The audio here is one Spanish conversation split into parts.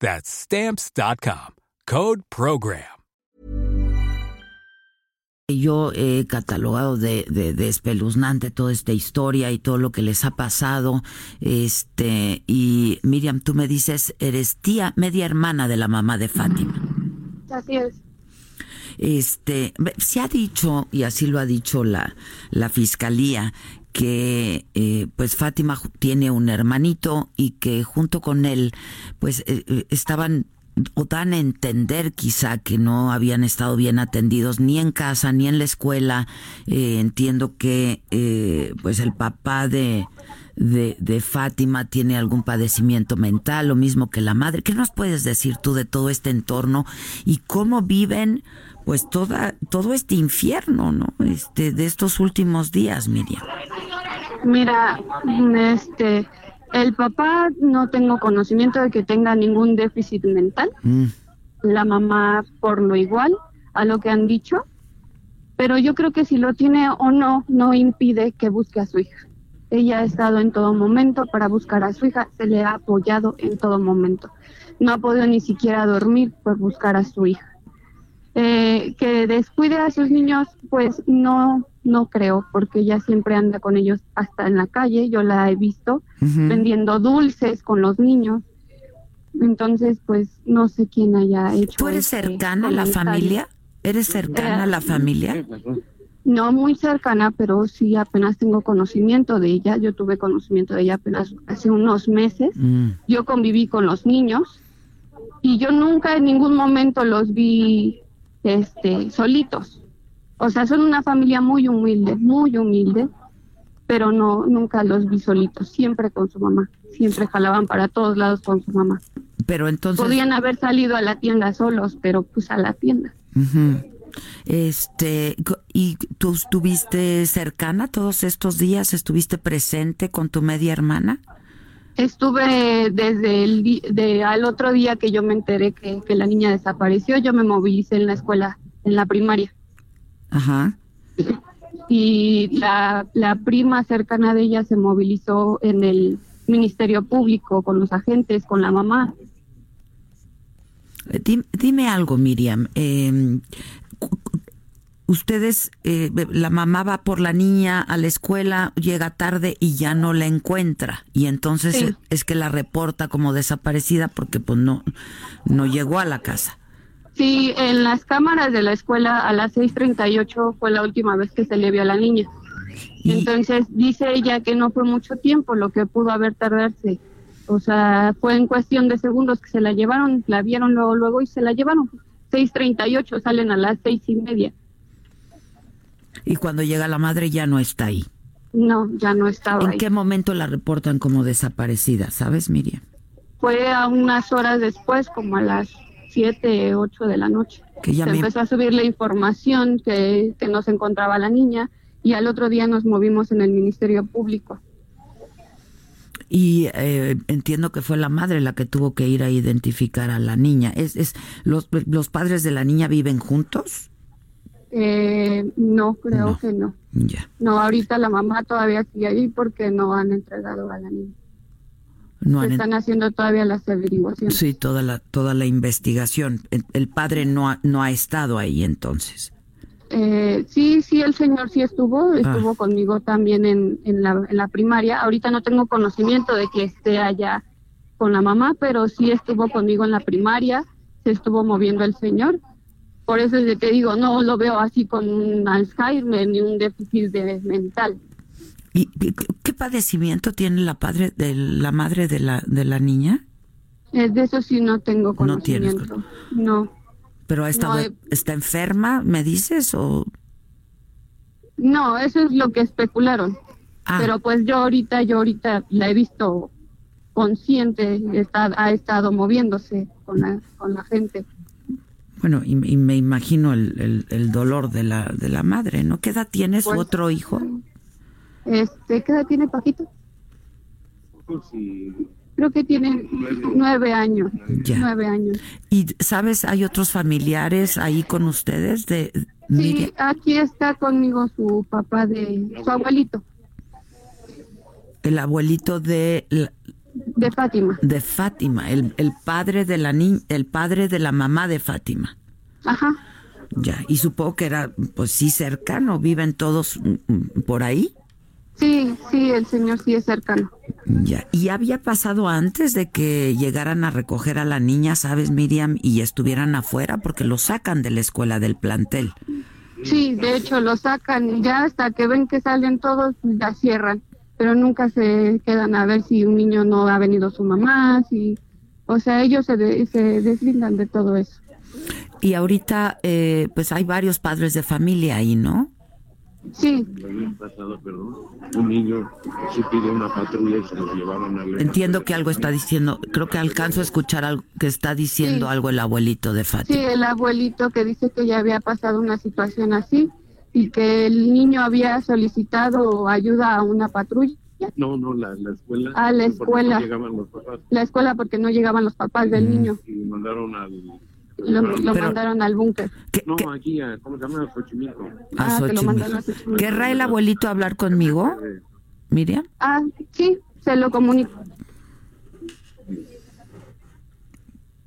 That's stamps.com. Code Program. Yo he catalogado de, de, de, espeluznante toda esta historia y todo lo que les ha pasado. Este, y Miriam, tú me dices, eres tía, media hermana de la mamá de Fátima. Así es. Este, se ha dicho, y así lo ha dicho la, la fiscalía, que eh, pues Fátima tiene un hermanito y que junto con él pues eh, eh, estaban o dan a entender quizá que no habían estado bien atendidos ni en casa ni en la escuela. entiendo que pues el papá de, de, de, Fátima tiene algún padecimiento mental, lo mismo que la madre. ¿Qué nos puedes decir tú de todo este entorno y cómo viven pues toda, todo este infierno, ¿no? Este, de estos últimos días, Miriam. Mira, este, el papá no tengo conocimiento de que tenga ningún déficit mental. Mm. La mamá por lo igual a lo que han dicho. Pero yo creo que si lo tiene o no, no impide que busque a su hija. Ella ha estado en todo momento para buscar a su hija, se le ha apoyado en todo momento. No ha podido ni siquiera dormir por buscar a su hija. Eh, que descuide a sus niños, pues no, no creo, porque ella siempre anda con ellos hasta en la calle, yo la he visto vendiendo dulces con los niños. Entonces, pues no sé quién haya hecho. ¿Tú eres este cercana a la familia? ¿Eres cercana a la familia? No muy cercana, pero sí apenas tengo conocimiento de ella. Yo tuve conocimiento de ella apenas hace unos meses. Mm. Yo conviví con los niños y yo nunca en ningún momento los vi este, solitos. O sea, son una familia muy humilde, muy humilde, pero no nunca los vi solitos, siempre con su mamá, siempre jalaban para todos lados con su mamá. Pero entonces podían haber salido a la tienda solos, pero pues a la tienda. Este, ¿y tú estuviste cercana todos estos días? ¿Estuviste presente con tu media hermana? Estuve desde el de, al otro día que yo me enteré que, la niña desapareció, yo me movilicé en la escuela, en la primaria. Ajá. Y la, la prima cercana de ella se movilizó en el Ministerio Público, con los agentes, con la mamá. Dime, dime algo, Miriam. Eh, ustedes, eh, la mamá va por la niña a la escuela, llega tarde y ya no la encuentra. Y entonces es que la reporta como desaparecida porque pues no, no llegó a la casa. Sí, en las cámaras de la escuela a las 6.38 fue la última vez que se le vio a la niña. Entonces dice ella que no fue mucho tiempo lo que pudo haber tardarse. O sea, fue en cuestión de segundos que se la llevaron, la vieron luego, luego y se la llevaron. 6.38 salen a las seis y media y cuando llega la madre ya no está ahí. No, ya no estaba ¿En qué momento la reportan como desaparecida, sabes, Miriam? Fue a unas horas después, como a las 7, 8 de la noche. Que ya Se empezó a subir la información que, que no se encontraba la niña y al otro día nos movimos en el Ministerio Público. Y eh, entiendo que fue la madre la que tuvo que ir a identificar a la niña. ¿Es, es los, ¿Los padres de la niña viven juntos? Eh, no, creo que no. Ya. No, ahorita la mamá todavía sigue ahí porque no han entregado a la niña. No están haciendo todavía las averiguaciones. Sí, toda la toda la investigación. El, padre no ha, no ha estado ahí entonces. Eh, sí, sí, el señor sí estuvo, ah. estuvo conmigo también en, en, la, en la primaria. Ahorita no tengo conocimiento de que esté allá con la mamá, pero sí estuvo conmigo en la primaria, se estuvo moviendo el señor por eso es de que digo, no lo veo así con un Alzheimer ni un déficit de mental. ¿Y qué padecimiento tiene la padre de la madre de la de la niña? Eh, de eso sí no tengo conocimiento. No. Pero ha estado, está enferma, ¿me dices o No, eso es lo que especularon. Ah. Pero pues yo ahorita yo ahorita la he visto consciente, está, ha estado moviéndose con la, con la gente. Bueno, y, me imagino el, el, dolor de la, de la madre, ¿no? ¿Qué edad tiene su pues, otro hijo? Este, ¿Qué edad tiene Paquito? Creo que tiene nueve años. Nueve años. ¿Y sabes, hay otros familiares ahí con ustedes? de Sí, aquí está conmigo su papá de su abuelito. El abuelito de de Fátima. De Fátima, el, el padre de la ni el padre de la mamá de Fátima. Ajá. Ya, y supongo que era, pues sí, cercano, viven todos mm, mm, por ahí. Sí, sí, el señor sí es cercano. Ya, y había pasado antes de que llegaran a recoger a la niña, ¿sabes, Miriam? Y estuvieran afuera porque lo sacan de la escuela del plantel. Sí, de hecho lo sacan y ya hasta que ven que salen todos, ya cierran pero nunca se quedan a ver si un niño no ha venido su mamá, si, o sea, ellos se, se deslindan de todo eso. Y ahorita, eh, pues hay varios padres de familia ahí, ¿no? Sí. un niño se pide una patrulla y se lo llevaron a Entiendo que algo está diciendo, creo que alcanzo a escuchar algo que está diciendo algo el abuelito de Fátima. Sí, el abuelito que dice que ya había pasado una situación así y que el niño había solicitado ayuda a una patrulla. No, no, la, la escuela. A la escuela. La escuela porque no llegaban los papás del mm. niño. Y mandaron al... Lo, mandaron al búnker. No, aquí, a, ¿cómo se llama? A Xochimilco. Ah, que lo mandaron a Xochimilco. ¿Querrá el abuelito hablar conmigo, Miriam? Ah, sí, se lo comunico.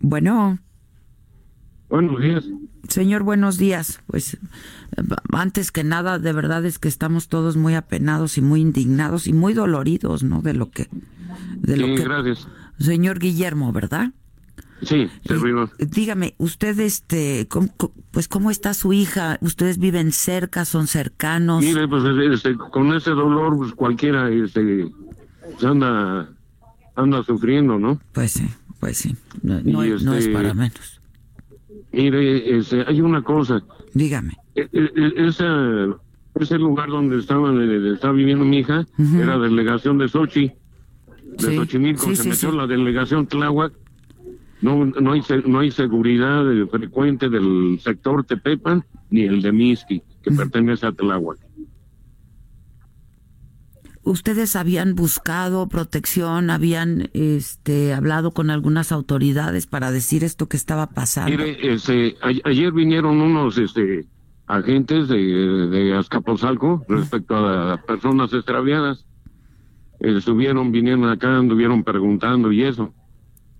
Bueno. Buenos días. Señor, buenos días. Pues antes que nada, de verdad es que estamos todos muy apenados y muy indignados y muy doloridos, ¿no? De lo que... De lo que, gracias. Señor Guillermo, ¿verdad? Sí, servimos. Dígame, usted, este, pues, ¿cómo está su hija? ¿Ustedes viven cerca, son cercanos? Mire, pues, este, con ese dolor, pues, cualquiera, este, anda, anda sufriendo, ¿no? Pues sí, pues sí, no, no, es este, para menos. Mire, este, hay una cosa. Dígame. E, e, e, ese, ese lugar donde estaba, estaba viviendo mi hija era delegación de Sochi, de sí, Xochimilco, se metió la delegación Tláhuac. No, no, hay, no hay seguridad frecuente del sector Tepepan ni el de Miski, que pertenece a Tláhuac. ¿Ustedes habían buscado protección, habían este, hablado con algunas autoridades para decir esto que estaba pasando? Mire, este, ayer vinieron unos este, agentes de, de Azcapotzalco respecto a personas extraviadas. Estuvieron, vinieron acá, anduvieron preguntando y eso.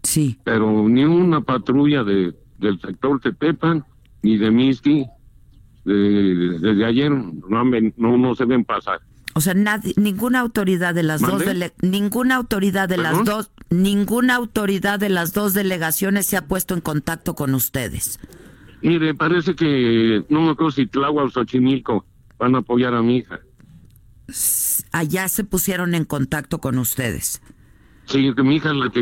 Sí. Pero ni una patrulla de, del sector Tepepan ni de Miski desde ayer no, no, no se ven pasar. O sea, nadie, ninguna autoridad de las dos ninguna autoridad de las dos ninguna autoridad de las dos delegaciones se ha puesto en contacto con ustedes. Mire, parece que no me acuerdo si Tláhuac o Xochimilco van a apoyar a mi hija. Allá se pusieron en contacto con ustedes. Sí, que mi hija la que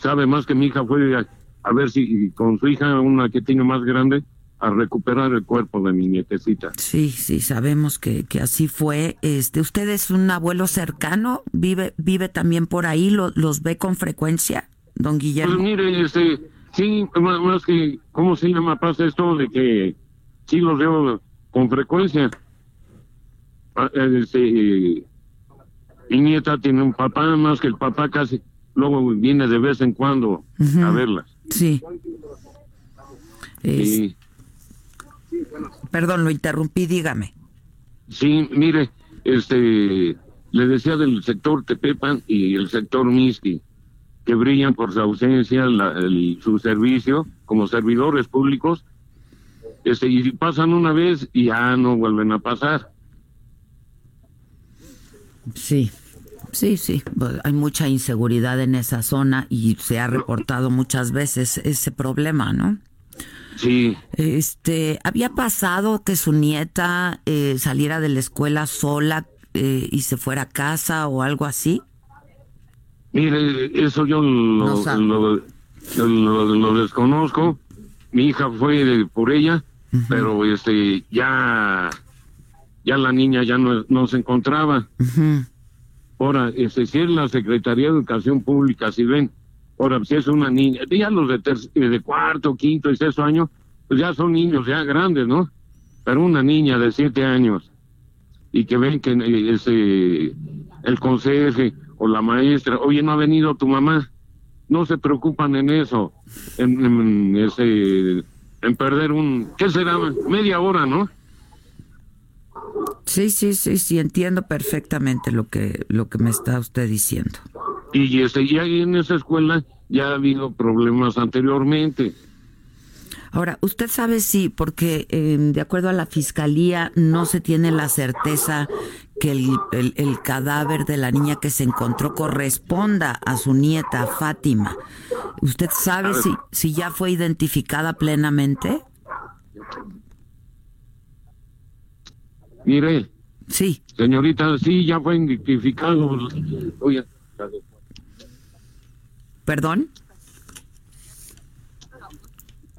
sabe más que mi hija fue a, a ver si con su hija, una que tiene más grande, a recuperar el cuerpo de mi nietecita. Sí, sí, sabemos que, que así fue. Este, ¿Usted es un abuelo cercano? ¿Vive vive también por ahí? ¿Los ve con frecuencia, don Guillermo? Pues mire, este, sí, más, que, ¿cómo se llama? Pasa esto de que sí los veo con frecuencia. Ah, este, mi nieta tiene un papá, más que el papá casi, luego viene de vez en cuando a verlas. Sí. Sí. Perdón, lo interrumpí, dígame. Sí, mire, este, le decía del sector Tepepan y el sector Miski, que brillan por su ausencia, su servicio como servidores públicos, este, y pasan una vez y ya no vuelven a pasar. Sí, sí, sí, hay mucha inseguridad en esa zona y se ha reportado muchas veces ese problema, ¿no? Sí. Este, ¿había pasado que su nieta eh, saliera de la escuela sola eh, y se fuera a casa o algo así? Mire, eso yo lo, lo, desconozco. Mi hija fue por ella, pero este ya ya la niña ya no, no se encontraba. Ahora, este, si es la Secretaría de Educación Pública, si ven, ahora si es una niña, ya los de, de cuarto, quinto y sexto año, pues ya son niños ya grandes, ¿no? Pero una niña de siete años y que ven que eh, ese, el conserje o la maestra, oye, no ha venido tu mamá, no se preocupan en eso, en, ese, en perder un, ¿qué será? Media hora, ¿no? Sí, sí, sí, sí, entiendo perfectamente lo que, lo que me está usted diciendo. Y este, ya en esa escuela ya ha habido problemas anteriormente. Ahora, usted sabe si, porque em, de acuerdo a la fiscalía no se tiene la certeza que el, cadáver de la niña que se encontró corresponda a su nieta Fátima. ¿Usted sabe si, si ya fue identificada plenamente? Mire. Sí. Señorita, sí, ya fue identificado. ¿Perdón?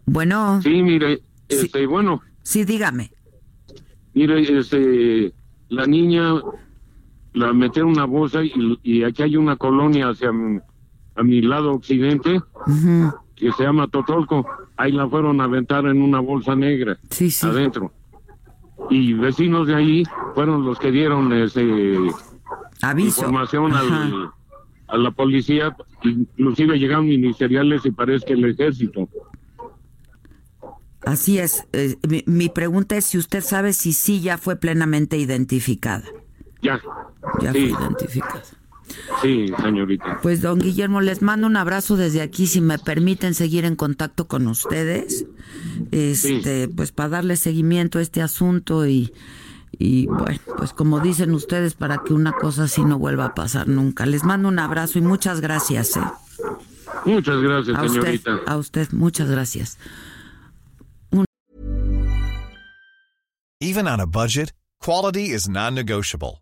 Bueno. Sí, mire, este, bueno. Sí, dígame. Mire, este, la niña la metieron una bolsa y, aquí hay una colonia hacia mi, a mi lado occidente que se llama Totolco. Ahí la fueron a aventar en una bolsa negra sí, sí. adentro. Y vecinos de ahí fueron los que dieron ese Aviso. información a la policía, inclusive llegaron ministeriales y parece que el ejército. Así es. Eh, mi, pregunta es si usted sabe si sí ya fue plenamente identificada. Ya. Ya fue identificada. Sí, señorita. Pues don Guillermo, les mando un abrazo desde aquí, si me permiten seguir en contacto con ustedes, este, pues para darle seguimiento a este asunto y, y bueno, pues como dicen ustedes, para que una cosa así no vuelva a pasar nunca. Les mando un abrazo y muchas gracias. ¿eh? Muchas gracias, señorita. a usted, muchas gracias. Even on a budget, quality is non-negotiable.